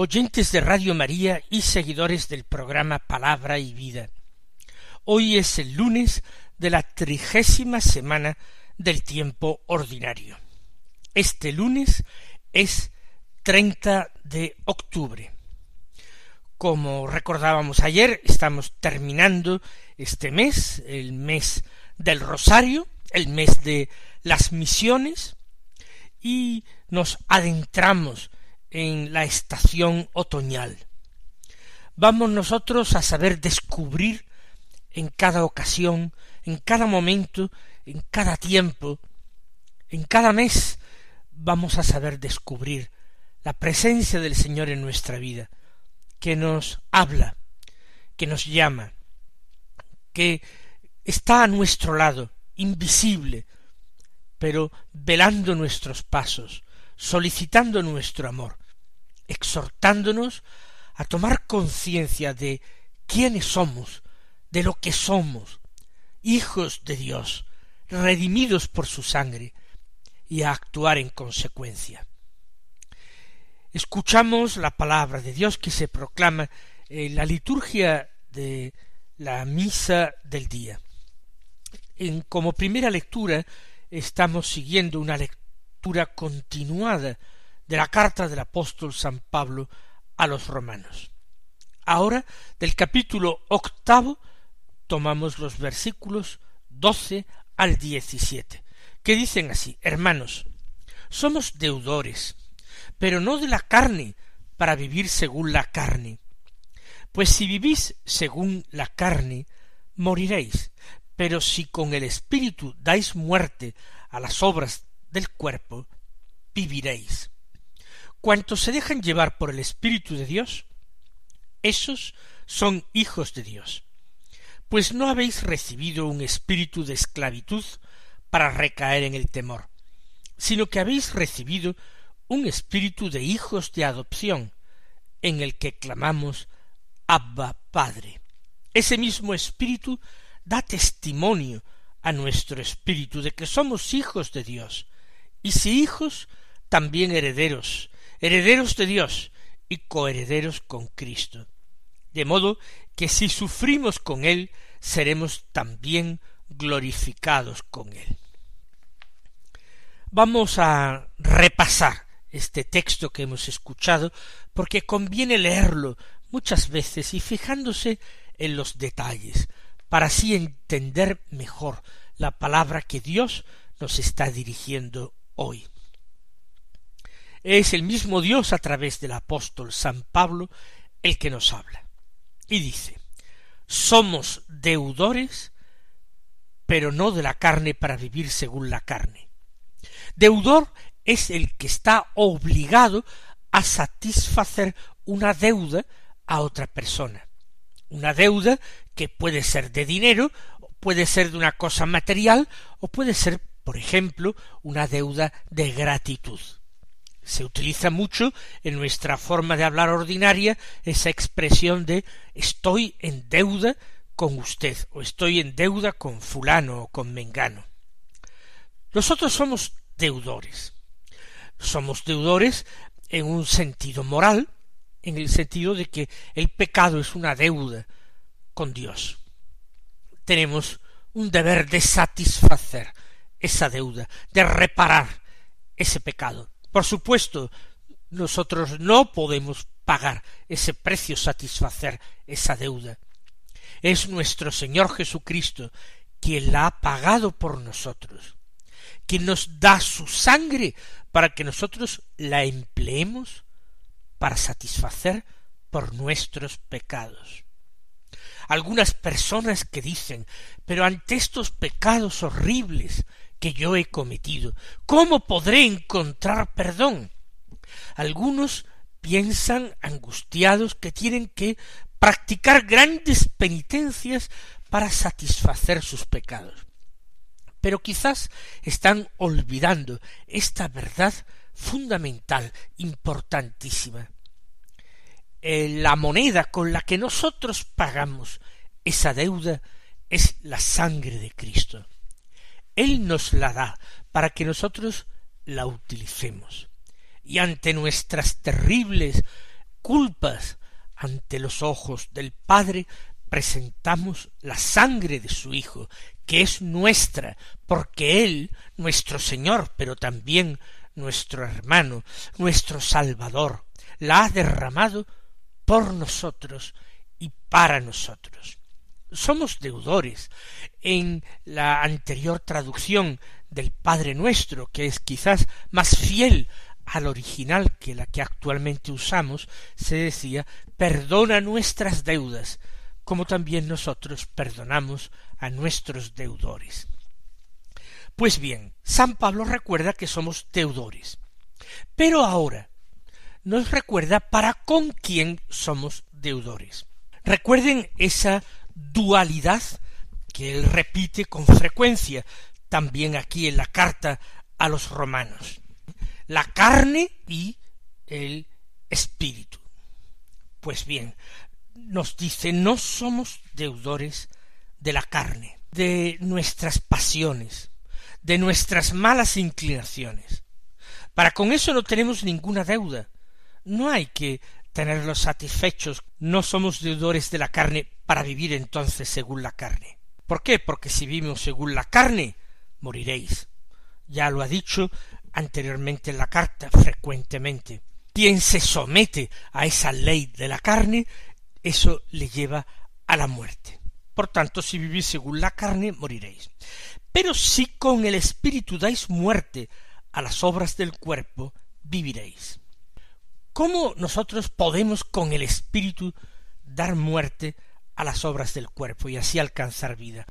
oyentes de Radio María y seguidores del programa Palabra y Vida. Hoy es el lunes de la trigésima semana del tiempo ordinario. Este lunes es 30 de octubre. Como recordábamos ayer, estamos terminando este mes, el mes del Rosario, el mes de las misiones, y nos adentramos en la estación otoñal. Vamos nosotros a saber descubrir en cada ocasión, en cada momento, en cada tiempo, en cada mes, vamos a saber descubrir la presencia del Señor en nuestra vida, que nos habla, que nos llama, que está a nuestro lado, invisible, pero velando nuestros pasos, solicitando nuestro amor, exhortándonos a tomar conciencia de quiénes somos, de lo que somos, hijos de Dios, redimidos por su sangre, y a actuar en consecuencia. Escuchamos la palabra de Dios que se proclama en la liturgia de la misa del día. En, como primera lectura estamos siguiendo una lectura continuada de la carta del apóstol San Pablo a los romanos. Ahora, del capítulo octavo, tomamos los versículos doce al diecisiete, que dicen así, hermanos, somos deudores, pero no de la carne, para vivir según la carne. Pues si vivís según la carne, moriréis, pero si con el Espíritu dais muerte a las obras del cuerpo, viviréis. Cuantos se dejan llevar por el Espíritu de Dios, esos son hijos de Dios. Pues no habéis recibido un espíritu de esclavitud para recaer en el temor, sino que habéis recibido un espíritu de hijos de adopción, en el que clamamos Abba Padre. Ese mismo espíritu da testimonio a nuestro espíritu de que somos hijos de Dios, y si hijos, también herederos, herederos de Dios y coherederos con Cristo. De modo que si sufrimos con Él, seremos también glorificados con Él. Vamos a repasar este texto que hemos escuchado, porque conviene leerlo muchas veces y fijándose en los detalles, para así entender mejor la palabra que Dios nos está dirigiendo hoy. Es el mismo Dios a través del apóstol San Pablo el que nos habla. Y dice, somos deudores, pero no de la carne para vivir según la carne. Deudor es el que está obligado a satisfacer una deuda a otra persona. Una deuda que puede ser de dinero, puede ser de una cosa material, o puede ser por ejemplo, una deuda de gratitud. Se utiliza mucho en nuestra forma de hablar ordinaria esa expresión de estoy en deuda con usted o estoy en deuda con fulano o con mengano. Nosotros somos deudores. Somos deudores en un sentido moral, en el sentido de que el pecado es una deuda con Dios. Tenemos un deber de satisfacer esa deuda, de reparar ese pecado. Por supuesto, nosotros no podemos pagar ese precio, satisfacer esa deuda. Es nuestro Señor Jesucristo quien la ha pagado por nosotros, quien nos da su sangre para que nosotros la empleemos para satisfacer por nuestros pecados. Algunas personas que dicen, pero ante estos pecados horribles que yo he cometido. ¿Cómo podré encontrar perdón? Algunos piensan angustiados que tienen que practicar grandes penitencias para satisfacer sus pecados. Pero quizás están olvidando esta verdad fundamental, importantísima. Eh, la moneda con la que nosotros pagamos esa deuda es la sangre de Cristo. Él nos la da para que nosotros la utilicemos. Y ante nuestras terribles culpas, ante los ojos del Padre, presentamos la sangre de su Hijo, que es nuestra, porque Él, nuestro Señor, pero también nuestro hermano, nuestro Salvador, la ha derramado por nosotros y para nosotros. Somos deudores. En la anterior traducción del Padre Nuestro, que es quizás más fiel al original que la que actualmente usamos, se decía perdona nuestras deudas, como también nosotros perdonamos a nuestros deudores. Pues bien, San Pablo recuerda que somos deudores. Pero ahora nos recuerda para con quién somos deudores. Recuerden esa dualidad que él repite con frecuencia también aquí en la carta a los romanos. La carne y el espíritu. Pues bien, nos dice no somos deudores de la carne, de nuestras pasiones, de nuestras malas inclinaciones. Para con eso no tenemos ninguna deuda. No hay que tenerlos satisfechos. No somos deudores de la carne para vivir entonces según la carne. ¿Por qué? Porque si vivimos según la carne, moriréis. Ya lo ha dicho anteriormente en la carta frecuentemente. Quien se somete a esa ley de la carne, eso le lleva a la muerte. Por tanto, si vivís según la carne, moriréis. Pero si con el Espíritu dais muerte a las obras del cuerpo, viviréis. ¿Cómo nosotros podemos con el Espíritu dar muerte a las obras del cuerpo y así alcanzar vida?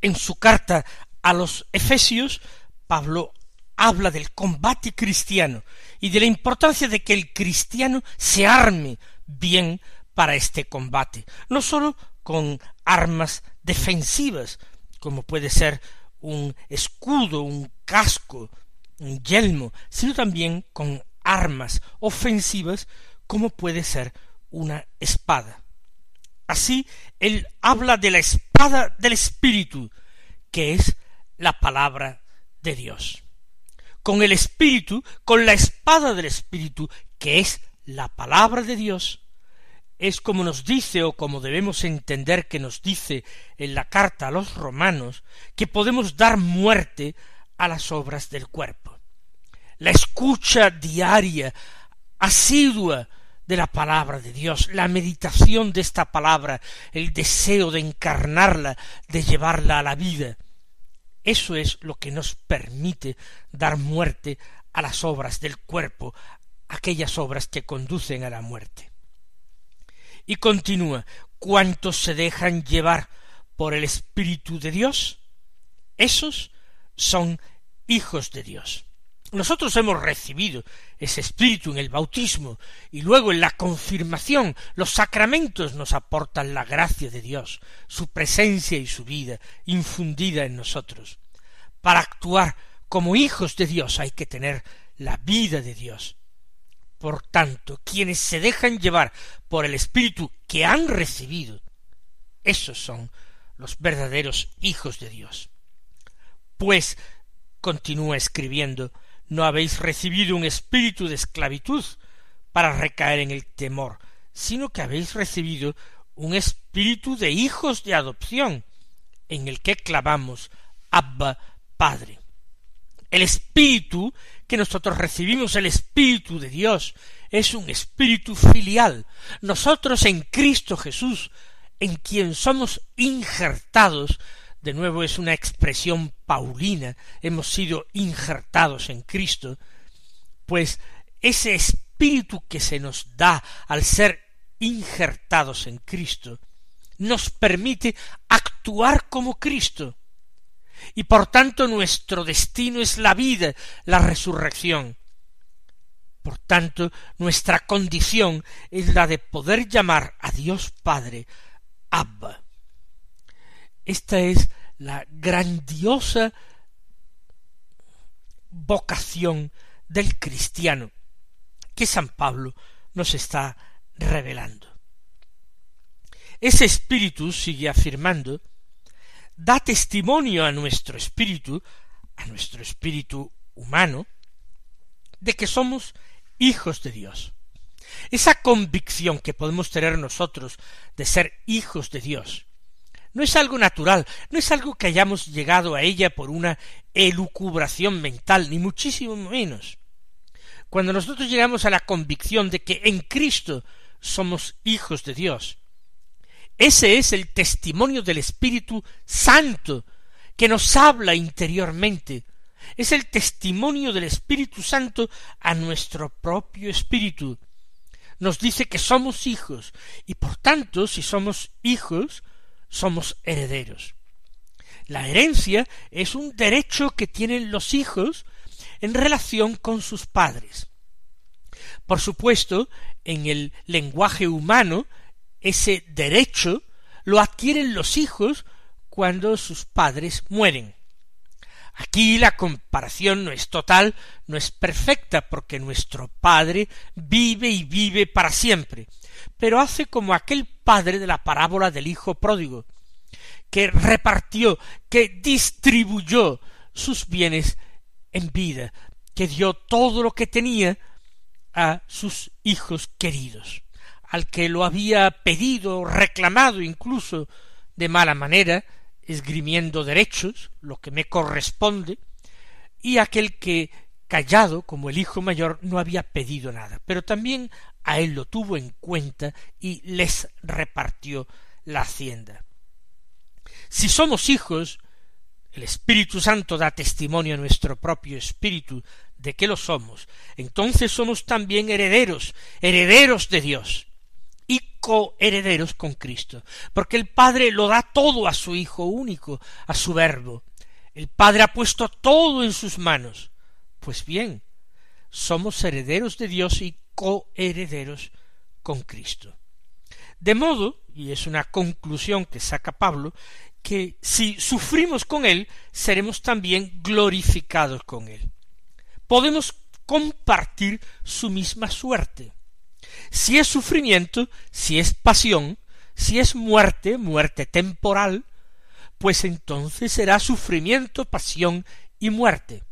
En su carta a los Efesios, Pablo habla del combate cristiano y de la importancia de que el cristiano se arme bien para este combate, no sólo con armas defensivas, como puede ser un escudo, un casco, un yelmo, sino también con armas ofensivas, como puede ser una espada. Así, él habla de la espada del Espíritu, que es la palabra de Dios. Con el Espíritu, con la espada del Espíritu, que es la palabra de Dios, es como nos dice o como debemos entender que nos dice en la carta a los romanos, que podemos dar muerte a las obras del cuerpo. La escucha diaria, asidua de la palabra de Dios, la meditación de esta palabra, el deseo de encarnarla, de llevarla a la vida, eso es lo que nos permite dar muerte a las obras del cuerpo, aquellas obras que conducen a la muerte. Y continúa, cuantos se dejan llevar por el Espíritu de Dios, esos son hijos de Dios. Nosotros hemos recibido ese espíritu en el bautismo y luego en la confirmación los sacramentos nos aportan la gracia de Dios, su presencia y su vida infundida en nosotros. Para actuar como hijos de Dios hay que tener la vida de Dios. Por tanto, quienes se dejan llevar por el espíritu que han recibido, esos son los verdaderos hijos de Dios. Pues, continúa escribiendo, no habéis recibido un espíritu de esclavitud para recaer en el temor, sino que habéis recibido un espíritu de hijos de adopción, en el que clamamos Abba Padre. El espíritu que nosotros recibimos, el espíritu de Dios, es un espíritu filial. Nosotros en Cristo Jesús, en quien somos injertados, de nuevo es una expresión paulina, hemos sido injertados en Cristo, pues ese espíritu que se nos da al ser injertados en Cristo, nos permite actuar como Cristo, y por tanto nuestro destino es la vida, la resurrección. Por tanto, nuestra condición es la de poder llamar a Dios Padre Abba. Esta es la grandiosa vocación del cristiano que San Pablo nos está revelando. Ese espíritu, sigue afirmando, da testimonio a nuestro espíritu, a nuestro espíritu humano, de que somos hijos de Dios. Esa convicción que podemos tener nosotros de ser hijos de Dios no es algo natural, no es algo que hayamos llegado a ella por una elucubración mental, ni muchísimo menos. Cuando nosotros llegamos a la convicción de que en Cristo somos hijos de Dios, ese es el testimonio del Espíritu Santo que nos habla interiormente. Es el testimonio del Espíritu Santo a nuestro propio espíritu. Nos dice que somos hijos y por tanto, si somos hijos, somos herederos. La herencia es un derecho que tienen los hijos en relación con sus padres. Por supuesto, en el lenguaje humano, ese derecho lo adquieren los hijos cuando sus padres mueren. Aquí la comparación no es total, no es perfecta, porque nuestro Padre vive y vive para siempre, pero hace como aquel padre de la parábola del Hijo pródigo, que repartió, que distribuyó sus bienes en vida, que dio todo lo que tenía a sus hijos queridos al que lo había pedido, reclamado incluso de mala manera, esgrimiendo derechos, lo que me corresponde, y aquel que, callado como el hijo mayor, no había pedido nada, pero también a él lo tuvo en cuenta y les repartió la hacienda. Si somos hijos, el Espíritu Santo da testimonio a nuestro propio espíritu de que lo somos, entonces somos también herederos, herederos de Dios y coherederos con Cristo, porque el Padre lo da todo a su Hijo único, a su Verbo. El Padre ha puesto todo en sus manos. Pues bien, somos herederos de Dios y coherederos con Cristo. De modo, y es una conclusión que saca Pablo, que si sufrimos con Él, seremos también glorificados con Él. Podemos compartir su misma suerte. Si es sufrimiento, si es pasión, si es muerte, muerte temporal, pues entonces será sufrimiento, pasión y muerte.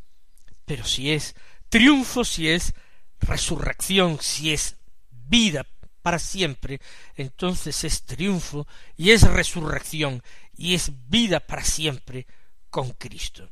Pero si es triunfo, si es resurrección, si es vida para siempre, entonces es triunfo y es resurrección y es vida para siempre con Cristo.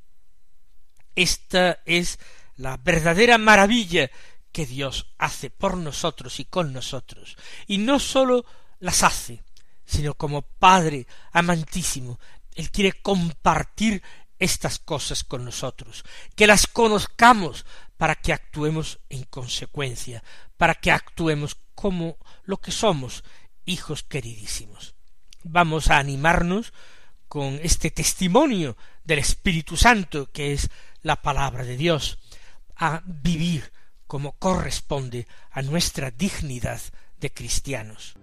Esta es la verdadera maravilla que Dios hace por nosotros y con nosotros, y no sólo las hace, sino como Padre amantísimo, Él quiere compartir estas cosas con nosotros, que las conozcamos para que actuemos en consecuencia, para que actuemos como lo que somos, hijos queridísimos. Vamos a animarnos con este testimonio del Espíritu Santo, que es la palabra de Dios, a vivir como corresponde a nuestra dignidad de cristianos.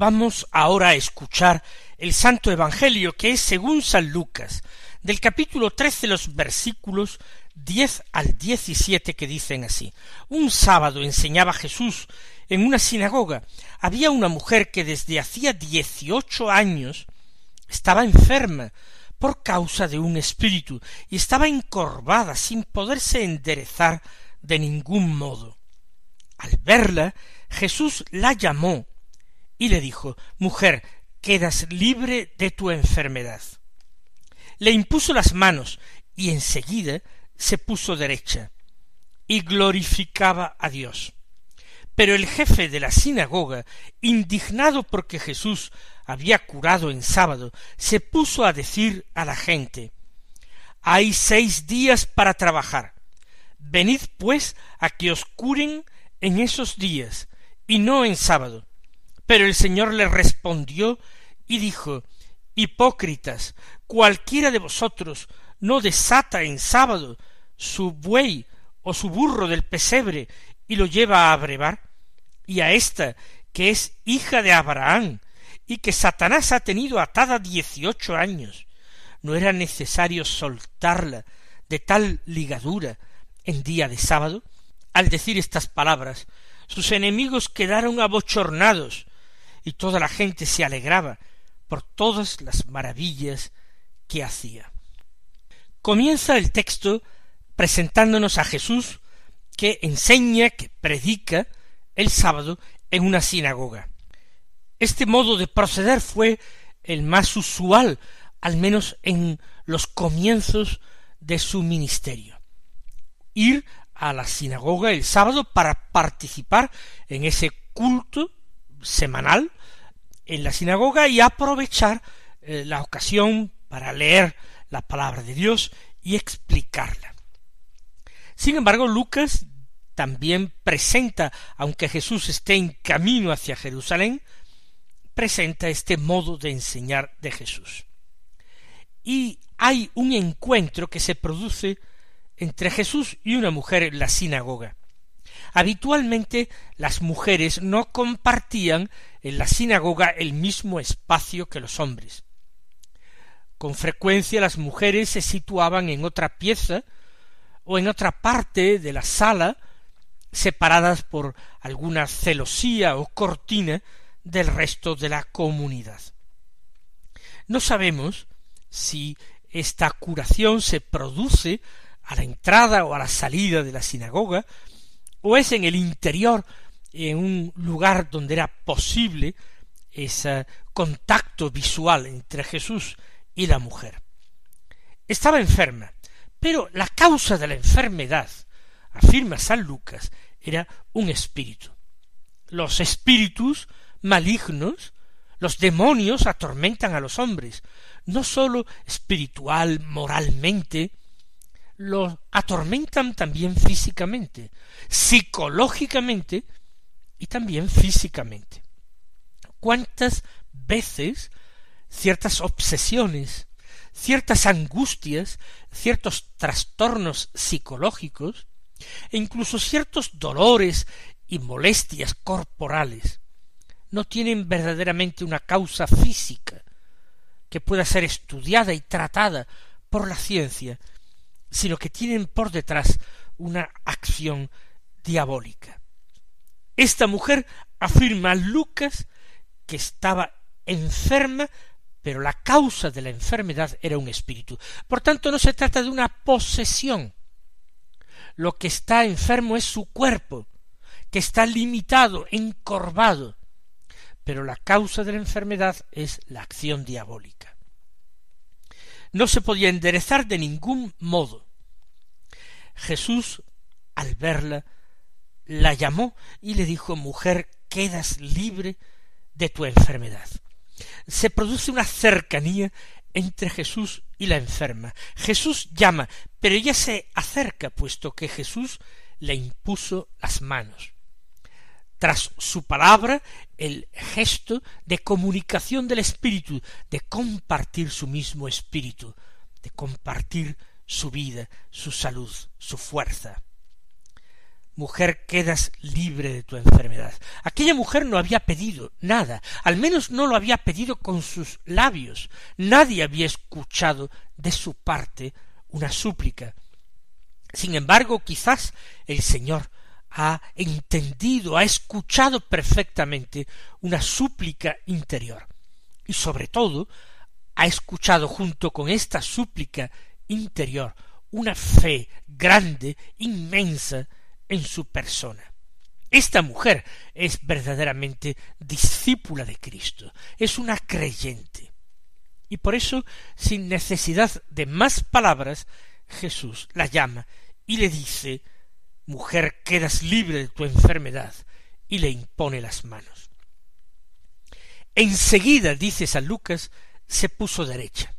Vamos ahora a escuchar el Santo Evangelio que es según San Lucas, del capítulo trece los versículos diez al diecisiete que dicen así. Un sábado enseñaba Jesús en una sinagoga. Había una mujer que desde hacía dieciocho años estaba enferma por causa de un espíritu y estaba encorvada sin poderse enderezar de ningún modo. Al verla, Jesús la llamó y le dijo Mujer, quedas libre de tu enfermedad. Le impuso las manos y enseguida se puso derecha y glorificaba a Dios. Pero el jefe de la sinagoga, indignado porque Jesús había curado en sábado, se puso a decir a la gente Hay seis días para trabajar. Venid pues a que os curen en esos días, y no en sábado. Pero el Señor le respondió y dijo Hipócritas, cualquiera de vosotros no desata en sábado su buey o su burro del pesebre y lo lleva a brevar, y a ésta que es hija de Abraham, y que Satanás ha tenido atada dieciocho años, ¿no era necesario soltarla de tal ligadura en día de sábado? Al decir estas palabras, sus enemigos quedaron abochornados, y toda la gente se alegraba por todas las maravillas que hacía. Comienza el texto presentándonos a Jesús que enseña, que predica el sábado en una sinagoga. Este modo de proceder fue el más usual, al menos en los comienzos de su ministerio. Ir a la sinagoga el sábado para participar en ese culto semanal en la sinagoga y aprovechar eh, la ocasión para leer la palabra de Dios y explicarla. Sin embargo, Lucas también presenta, aunque Jesús esté en camino hacia Jerusalén, presenta este modo de enseñar de Jesús. Y hay un encuentro que se produce entre Jesús y una mujer en la sinagoga. Habitualmente las mujeres no compartían en la sinagoga el mismo espacio que los hombres. Con frecuencia las mujeres se situaban en otra pieza o en otra parte de la sala, separadas por alguna celosía o cortina del resto de la comunidad. No sabemos si esta curación se produce a la entrada o a la salida de la sinagoga, o es en el interior, en un lugar donde era posible ese contacto visual entre Jesús y la mujer. Estaba enferma, pero la causa de la enfermedad, afirma San Lucas, era un espíritu. Los espíritus malignos, los demonios atormentan a los hombres, no sólo espiritual, moralmente, lo atormentan también físicamente, psicológicamente y también físicamente. ¿Cuántas veces ciertas obsesiones, ciertas angustias, ciertos trastornos psicológicos, e incluso ciertos dolores y molestias corporales, no tienen verdaderamente una causa física que pueda ser estudiada y tratada por la ciencia, sino que tienen por detrás una acción diabólica. Esta mujer afirma a Lucas que estaba enferma, pero la causa de la enfermedad era un espíritu. Por tanto, no se trata de una posesión. Lo que está enfermo es su cuerpo, que está limitado, encorvado, pero la causa de la enfermedad es la acción diabólica no se podía enderezar de ningún modo. Jesús, al verla, la llamó y le dijo Mujer, quedas libre de tu enfermedad. Se produce una cercanía entre Jesús y la enferma. Jesús llama, pero ella se acerca, puesto que Jesús le impuso las manos tras su palabra el gesto de comunicación del Espíritu, de compartir su mismo Espíritu, de compartir su vida, su salud, su fuerza. mujer, quedas libre de tu enfermedad. Aquella mujer no había pedido nada, al menos no lo había pedido con sus labios. Nadie había escuchado de su parte una súplica. Sin embargo, quizás el Señor ha entendido, ha escuchado perfectamente una súplica interior. Y sobre todo, ha escuchado junto con esta súplica interior una fe grande, inmensa, en su persona. Esta mujer es verdaderamente discípula de Cristo, es una creyente. Y por eso, sin necesidad de más palabras, Jesús la llama y le dice Mujer, quedas libre de tu enfermedad, y le impone las manos. Enseguida, dice San Lucas, se puso derecha.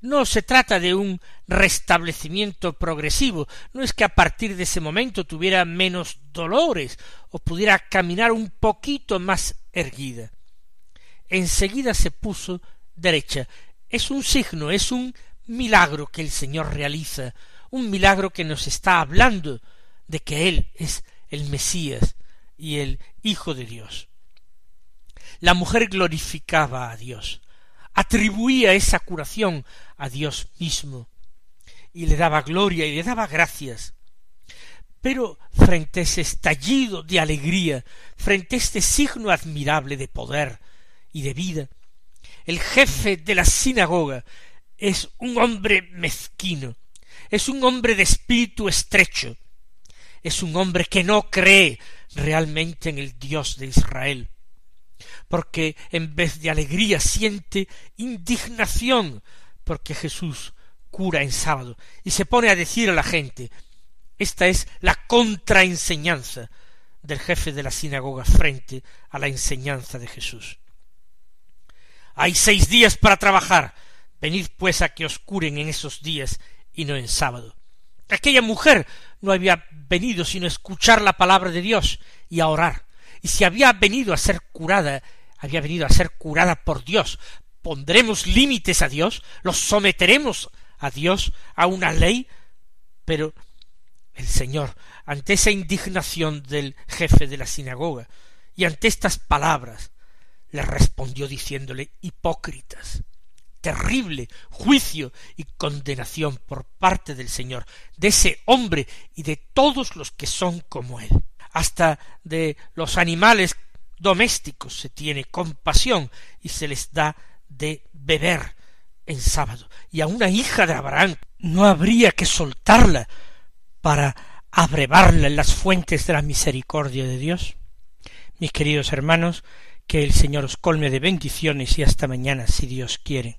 No se trata de un restablecimiento progresivo, no es que a partir de ese momento tuviera menos dolores o pudiera caminar un poquito más erguida. Enseguida se puso derecha. Es un signo, es un milagro que el Señor realiza, un milagro que nos está hablando de que Él es el Mesías y el Hijo de Dios. La mujer glorificaba a Dios, atribuía esa curación a Dios mismo, y le daba gloria y le daba gracias. Pero frente a ese estallido de alegría, frente a este signo admirable de poder y de vida, el jefe de la sinagoga es un hombre mezquino, es un hombre de espíritu estrecho, es un hombre que no cree realmente en el Dios de Israel, porque en vez de alegría siente indignación porque Jesús cura en sábado y se pone a decir a la gente esta es la contraenseñanza del jefe de la sinagoga frente a la enseñanza de Jesús. Hay seis días para trabajar. Venid pues a que os curen en esos días y no en sábado. Aquella mujer no había venido sino a escuchar la palabra de Dios y a orar. Y si había venido a ser curada, había venido a ser curada por Dios. ¿Pondremos límites a Dios? ¿Los someteremos a Dios a una ley? Pero el Señor, ante esa indignación del jefe de la sinagoga y ante estas palabras, le respondió diciéndole hipócritas terrible juicio y condenación por parte del Señor, de ese hombre y de todos los que son como él. Hasta de los animales domésticos se tiene compasión y se les da de beber en sábado. Y a una hija de Abraham no habría que soltarla para abrevarla en las fuentes de la misericordia de Dios. Mis queridos hermanos, que el Señor os colme de bendiciones y hasta mañana si Dios quiere.